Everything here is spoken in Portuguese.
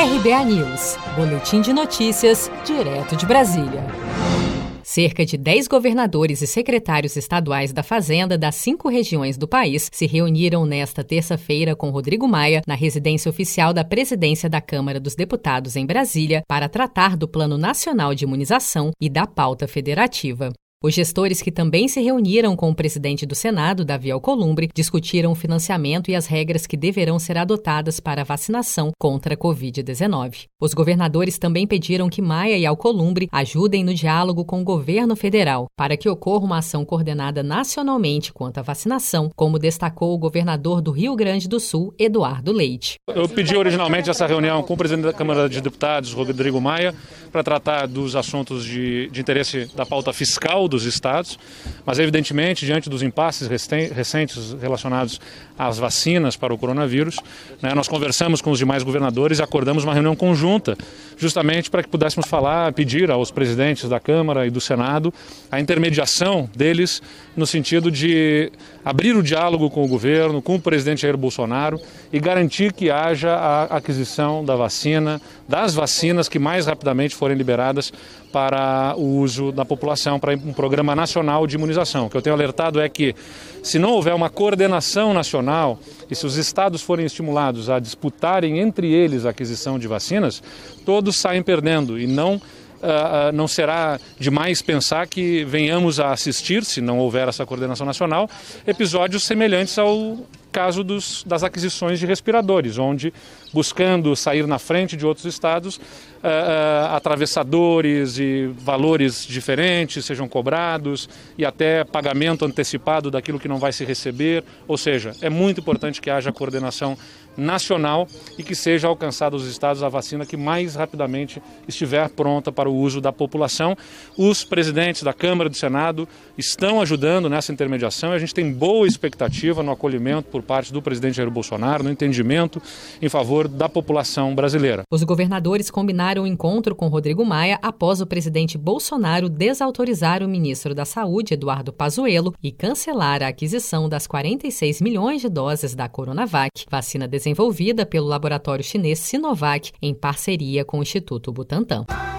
RBA News, Boletim de Notícias, direto de Brasília. Cerca de 10 governadores e secretários estaduais da Fazenda das cinco regiões do país se reuniram nesta terça-feira com Rodrigo Maia na residência oficial da presidência da Câmara dos Deputados em Brasília para tratar do Plano Nacional de Imunização e da pauta federativa. Os gestores que também se reuniram com o presidente do Senado, Davi Alcolumbre, discutiram o financiamento e as regras que deverão ser adotadas para a vacinação contra a Covid-19. Os governadores também pediram que Maia e Alcolumbre ajudem no diálogo com o governo federal para que ocorra uma ação coordenada nacionalmente quanto à vacinação, como destacou o governador do Rio Grande do Sul, Eduardo Leite. Eu pedi originalmente essa reunião com o presidente da Câmara de Deputados, Rodrigo Maia, para tratar dos assuntos de, de interesse da pauta fiscal dos estados, mas evidentemente, diante dos impasses recentes relacionados às vacinas para o coronavírus, né, nós conversamos com os demais governadores e acordamos uma reunião conjunta, justamente para que pudéssemos falar, pedir aos presidentes da Câmara e do Senado a intermediação deles no sentido de abrir o diálogo com o governo, com o presidente Jair Bolsonaro e garantir que haja a aquisição da vacina, das vacinas que mais rapidamente forem liberadas para o uso da população, para programa nacional de imunização. O que eu tenho alertado é que, se não houver uma coordenação nacional e se os estados forem estimulados a disputarem entre eles a aquisição de vacinas, todos saem perdendo e não Uh, não será demais pensar que venhamos a assistir, se não houver essa coordenação nacional, episódios semelhantes ao caso dos, das aquisições de respiradores, onde, buscando sair na frente de outros estados, uh, uh, atravessadores e valores diferentes sejam cobrados e até pagamento antecipado daquilo que não vai se receber. Ou seja, é muito importante que haja coordenação nacional e que seja alcançada aos estados a vacina que mais rapidamente estiver pronta para o uso da população. Os presidentes da Câmara e do Senado estão ajudando nessa intermediação e a gente tem boa expectativa no acolhimento por parte do presidente Jair Bolsonaro, no entendimento em favor da população brasileira. Os governadores combinaram o um encontro com Rodrigo Maia após o presidente Bolsonaro desautorizar o ministro da Saúde, Eduardo Pazuello, e cancelar a aquisição das 46 milhões de doses da Coronavac, vacina desenvolvida pelo laboratório chinês Sinovac em parceria com o Instituto Butantan.